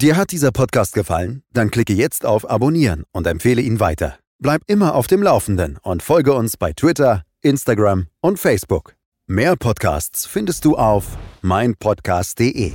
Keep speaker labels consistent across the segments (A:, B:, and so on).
A: Dir hat dieser Podcast gefallen? Dann klicke jetzt auf Abonnieren und empfehle ihn weiter. Bleib immer auf dem Laufenden und folge uns bei Twitter, Instagram und Facebook. Mehr Podcasts findest du auf meinpodcast.de.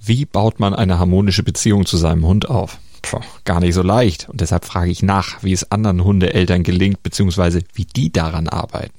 B: Wie baut man eine harmonische Beziehung zu seinem Hund auf? Puh, gar nicht so leicht. Und deshalb frage ich nach, wie es anderen Hundeeltern gelingt, beziehungsweise wie die daran arbeiten.